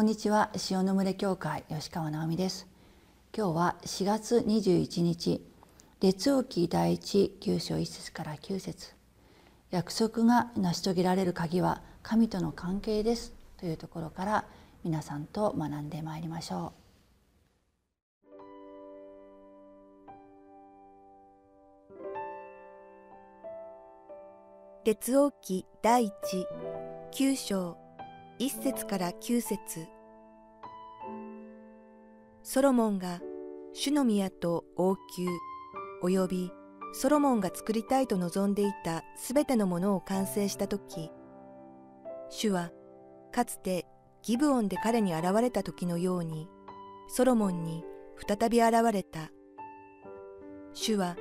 こんにちは。塩の群れ教会吉川直美です。今日は4月21日列王記第一9章1節から9節。約束が成し遂げられる鍵は神との関係です。というところから皆さんと学んでまいりましょう。列王記第一9章一節から九節ソロモンが主の宮と王宮及びソロモンが作りたいと望んでいたすべてのものを完成したとき、主はかつてギブオンで彼に現れた時のようにソロモンに再び現れた。主は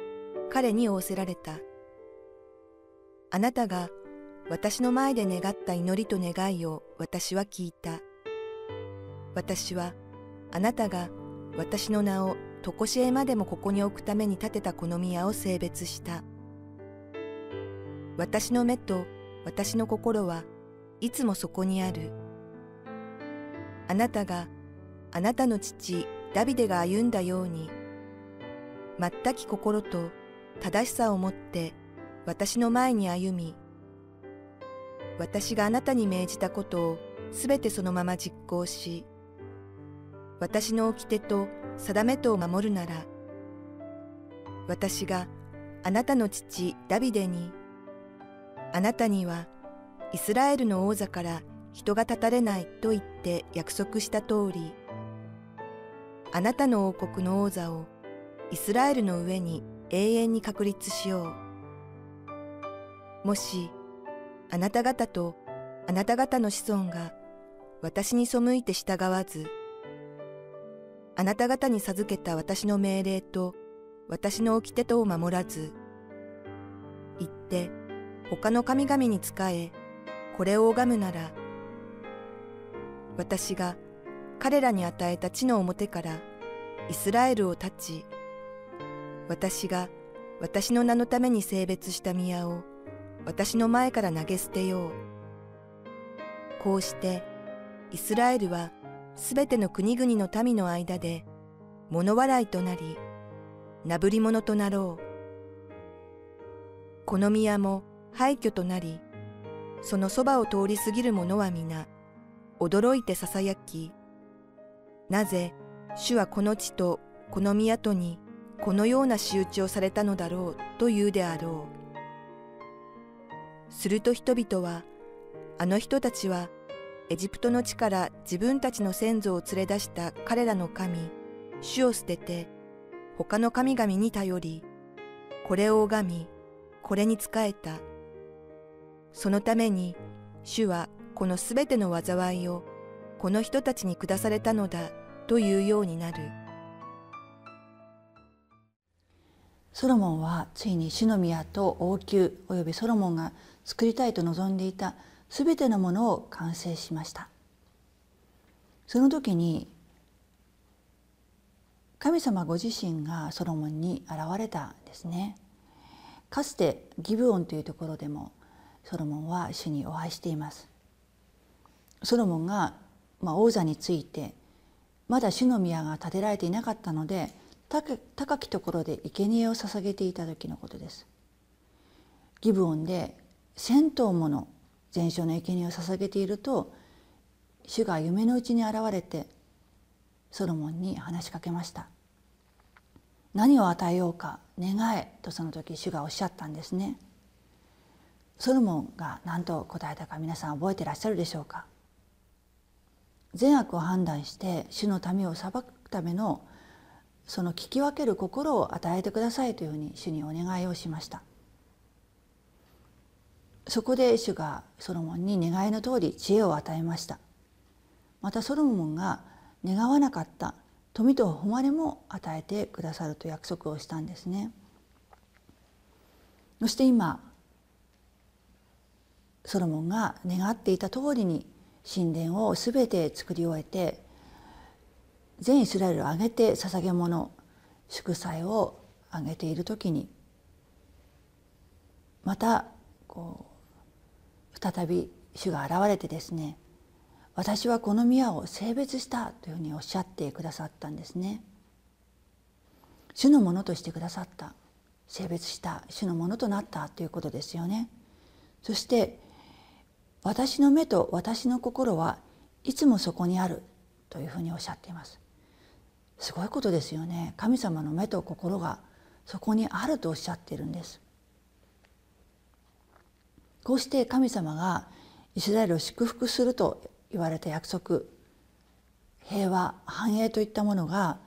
彼に仰せられた。あなたが私の前で願った祈りと願いを私は聞いた。私はあなたが私の名を常しえまでもここに置くために建てたこの宮を性別した。私の目と私の心はいつもそこにある。あなたがあなたの父ダビデが歩んだように、全き心と正しさをもって私の前に歩み、私があなたに命じたことをすべてそのまま実行し、私の掟と定めとを守るなら、私があなたの父ダビデに、あなたにはイスラエルの王座から人が立たれないと言って約束した通り、あなたの王国の王座をイスラエルの上に永遠に確立しよう。もしあなた方とあなた方の子孫が私に背いて従わず、あなた方に授けた私の命令と私の掟とを守らず、言って他の神々に仕え、これを拝むなら、私が彼らに与えた地の表からイスラエルを立ち、私が私の名のために性別した宮を私の前から投げ捨てよう。こうしてイスラエルはすべての国々の民の間で物笑いとなり、なぶり者となろう。この宮も廃墟となり、そのそばを通り過ぎる者は皆、驚いてささやき、なぜ主はこの地とこの宮とにこのような仕打ちをされたのだろうと言うであろう。すると人々は、あの人たちは、エジプトの地から自分たちの先祖を連れ出した彼らの神、主を捨てて、他の神々に頼り、これを拝み、これに仕えた。そのために、主はこのすべての災いを、この人たちに下されたのだ、というようになる。ソロモンはついに主の宮と王宮およびソロモンが作りたいと望んでいたすべてのものを完成しました。その時に神様ご自身がソロモンに現れたんですね。かつてギブオンというところでもソロモンは主にお会いしています。ソロモンが、まあ、王座についてまだ主の宮が建てられていなかったので高きところで生贄を捧げていた時のことです。ギブオンで千頭もの全焼の生贄を捧げていると主が夢のうちに現れてソロモンに話しかけました。何を与えようか願えとその時主がおっしゃったんですね。ソロモンが何と答えたか皆さん覚えてらっしゃるでしょうか。善悪を判断して主の民を裁くためのその聞き分ける心を与えてくださいというふうに主にお願いをしました。そこで主がソロモンに願いの通り知恵を与えました。またソロモンが願わなかった富と誉れも与えてくださると約束をしたんですね。そして今ソロモンが願っていた通りに神殿をすべて作り終えて全イスラエルを挙げて捧げ物祝祭を挙げている時にまたこう再び主が現れてですね私はこの宮を性別したというふうにおっしゃってくださったんですね。主のものとしてくださった性別した主のものとなったということですよね。そして私の目と私の心はいつもそこにあるというふうにおっしゃっています。すごいことですよね。神様の目と心がそこにあるとおっしゃっているんです。こうして神様がイスラエルを祝福すると言われた約束平和繁栄といったものが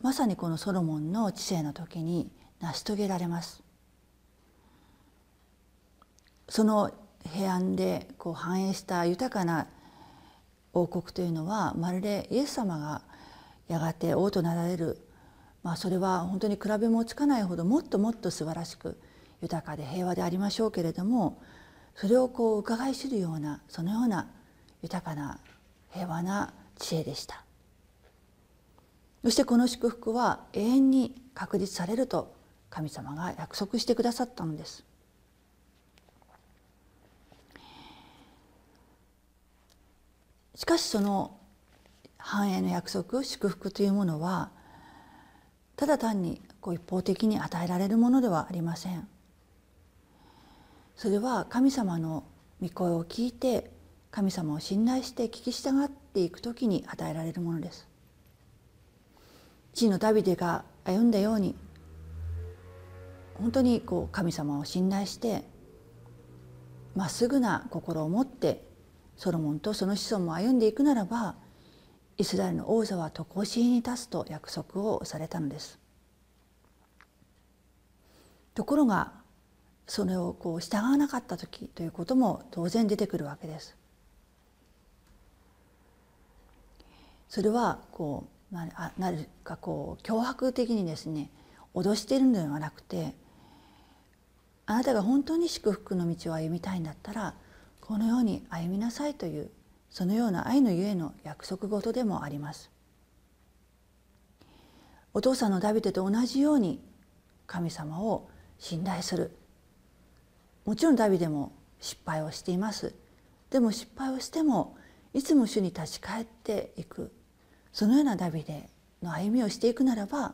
まさにこのソロモンの知性の時に成し遂げられます。その平安でこう繁栄した豊かな王国というのはまるでイエス様がやがて王となられる、まあ、それは本当に比べもつかないほどもっともっと素晴らしく豊かで平和でありましょうけれどもそれをこう伺い知るようなそのような豊かな平和な知恵でした。そしてこの祝福は永遠に確実されると神様が約束してくださったのです。しかしその繁栄の約束祝福というものはただ単にこう一方的に与えられるものではありません。それは神様の御声を聞いて神様を信頼して聞き従っていく時に与えられるものです。地のダビデが歩んだように本当にこう神様を信頼してまっすぐな心を持ってソロモンとその子孫も歩んでいくならばイスラエルの王座は常しえに立つと約束をされたのです。ところがそれをこう従わなかった時ということも当然出てくるわけです。それはこうなるかこう脅迫的にですね脅しているのではなくてあなたが本当に祝福の道を歩みたいんだったらこのように歩みなさいというそのような愛のゆえの約束事でもあります。お父さんのダビデと同じように神様を信頼する。もちろんダビデも失敗をしています。でも失敗をしてもいつも主に立ち返っていく。そのようなダビデの歩みをしていくならば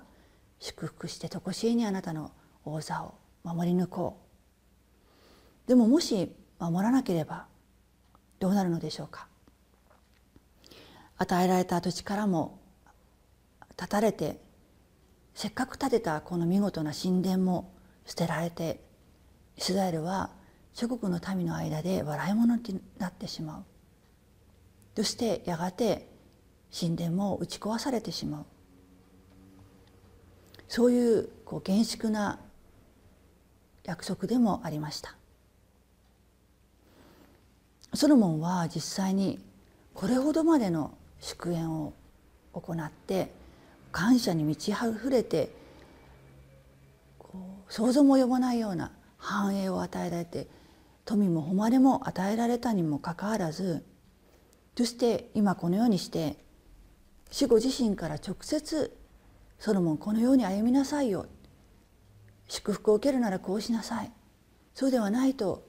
祝福して常しえにあなたの王座を守り抜こう。でももし守らなければどうなるのでしょうか。与えられた土地からも断たれてせっかく建てたこの見事な神殿も捨てられてイスラエルは諸国の民の間で笑い物になってしまう。そしてやがて神殿も打ち壊されてしまう。そういうこう厳粛な約束でもありました。ソロモンは実際にこれほどまでの祝宴を行って感謝に満ち溢れて想像も及ばないような繁栄を与えられて富も誉れも与えられたにもかかわらずそして今このようにして主ご自身から直接ソロモンこのように歩みなさいよ祝福を受けるならこうしなさいそうではないと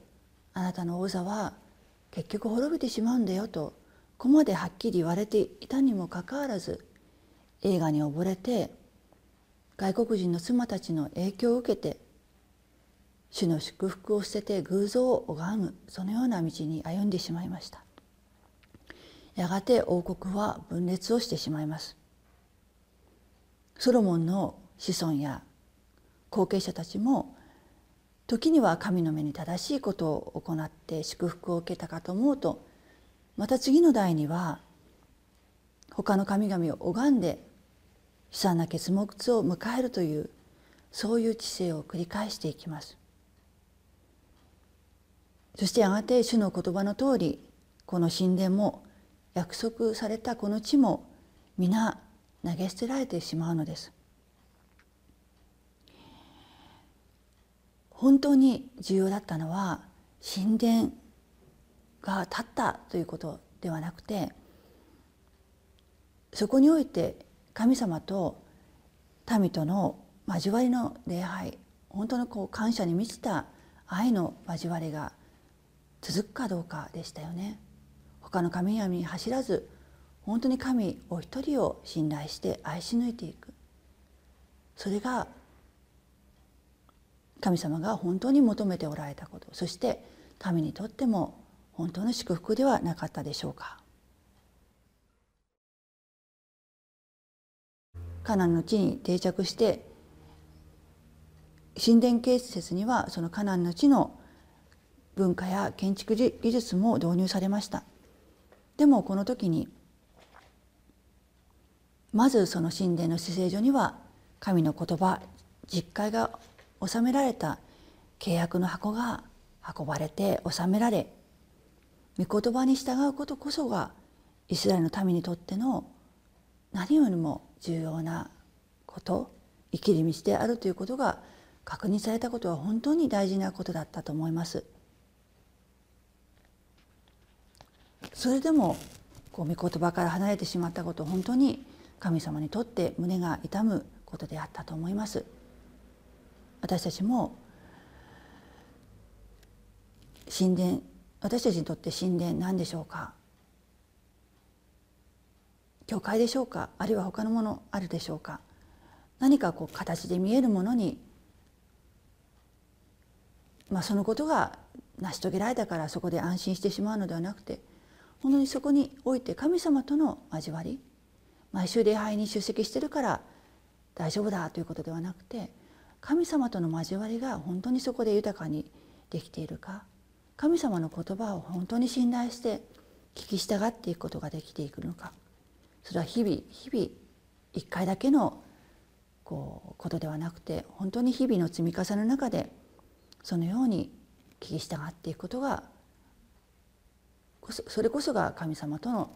あなたの王座は結局滅びてしまうんだよとここまではっきり言われていたにもかかわらず映画に溺れて外国人の妻たちの影響を受けて主の祝福を捨てて偶像を拝むそのような道に歩んでしまいました。やがて王国は分裂をしてしまいます。ソロモンの子孫や後継者たちも時には神の目に正しいことを行って祝福を受けたかと思うとまた次の代には他の神々を拝んで悲惨な結末を迎えるというそういう知性を繰り返していきます。そしてやがて主の言葉の通りこの神殿も約束されたこの地も皆投げ捨てられてしまうのです。本当に重要だったのは神殿が立ったということではなくてそこにおいて神様と民との交わりの礼拝本当のこう感謝に満ちた愛の交わりが続くかどうかでしたよね。他の神々に走らず本当に神お一人を信頼して愛し抜いていくそれが神様が本当に求めておられたことそして民にとっても本当の祝福ではなかったでしょうか？カナンの地に定着して神殿建設にはそのカナンの地の文化や建築技術も導入されましたでもこの時にまずその神殿の至聖所には神の言葉実会が収められた契約の箱が運ばれて収められ御言葉に従うことこそがイスラエルの民にとっての何よりも重要なこと生きる道であるということが確認されたことは本当に大事なことだったと思います。それでもこう御言葉から離れてしまったこと本当に神様にとって胸が痛むことであったと思います。私たちも神殿私たちにとって神殿何でしょうか？教会でしょうか？あるいは他のものあるでしょうか？何かこう形で見えるものに、まあ、そのことが成し遂げられたからそこで安心してしまうのではなくて本当にそこにおいて神様との交わり毎週礼拝に出席してるから大丈夫だということではなくて神様との交わりが本当にそこで豊かにできているか神様の言葉を本当に信頼して聞き従っていくことができていくのか。それは日々日々一回だけのこうことではなくて本当に日々の積み重ねの中でそのように聞き従っていくことがそれこそが神様との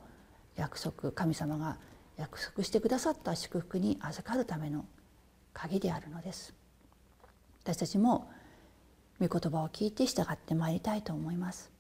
約束神様が約束してくださった祝福に預かるための鍵であるのです。私たちも御言葉を聞いて従ってまいりたいと思います。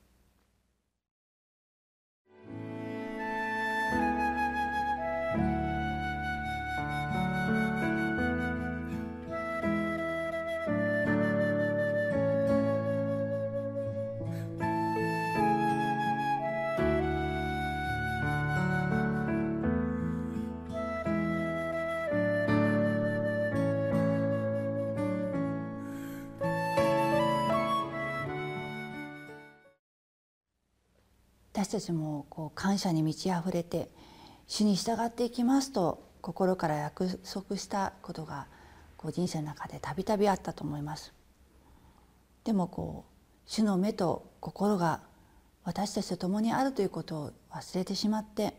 私たちもこう感謝に満ち溢れて主に従っていきますと心から約束したことがこう人生の中でたびたびあったと思います。でもこう主の目と心が私たちと共にあるということを忘れてしまって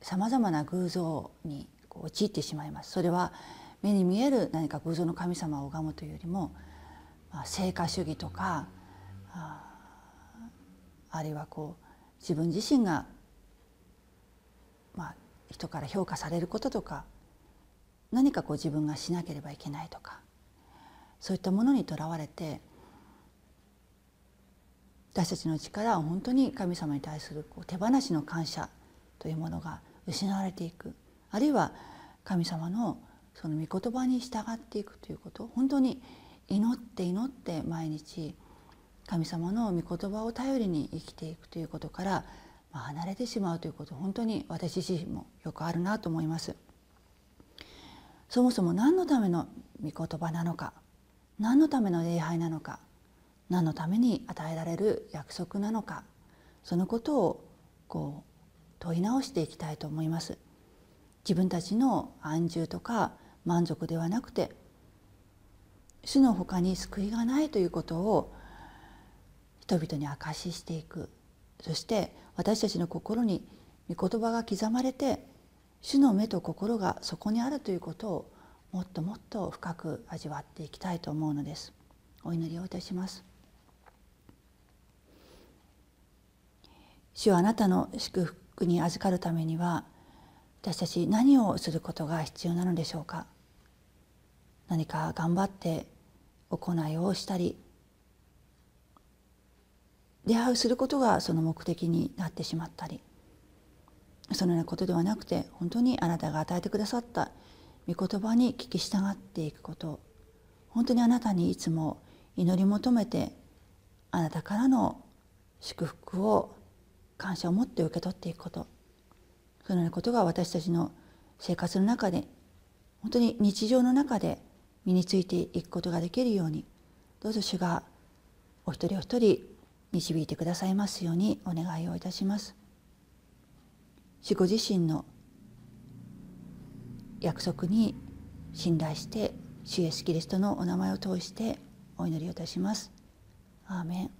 さまざまな偶像に陥ってしまいます。それは目に見える何か偶像の神様を拝むというよりも、まあ、成果主義とかああるいはこう自分自身が、まあ、人から評価されることとか何かこう自分がしなければいけないとかそういったものにとらわれて私たちの力は本当に神様に対するこう手放しの感謝というものが失われていく。あるいは神様のその御言葉に従っていくということを本当に祈って祈って毎日神様の御言葉を頼りに生きていくということから、ま、離れてしまうということ本当に私自身もよくあるなと思います。そもそも何のための御言葉なのか何のための礼拝なのか何のために与えられる約束なのかそのことをこう問い直していきたいと思います。自分たちの安住とか満足ではなくて主の他に救いがないということを人々に証ししていく。そして私たちの心に御言葉が刻まれて主の目と心がそこにあるということをもっともっと深く味わっていきたいと思うのです。お祈りをいたします。主はあなたの祝福に預かるためには私たち何をすることが必要なのでしょうか。何か頑張って行いをしたり出会いすることがその目的になってしまったりそのようなことではなくて本当にあなたが与えてくださった御言葉に聞き従っていくこと。本当にあなたにいつも祈り求めてあなたからの祝福を感謝を持って受け取っていくこと。そのようなことが私たちの生活の中で本当に日常の中で身についていくことができるようにどうぞ主がお一人お一人導いてくださいますようにお願いをいたします。主ご自身の約束に信頼して主イエスキリストのお名前を通してお祈りをいたします。アーメン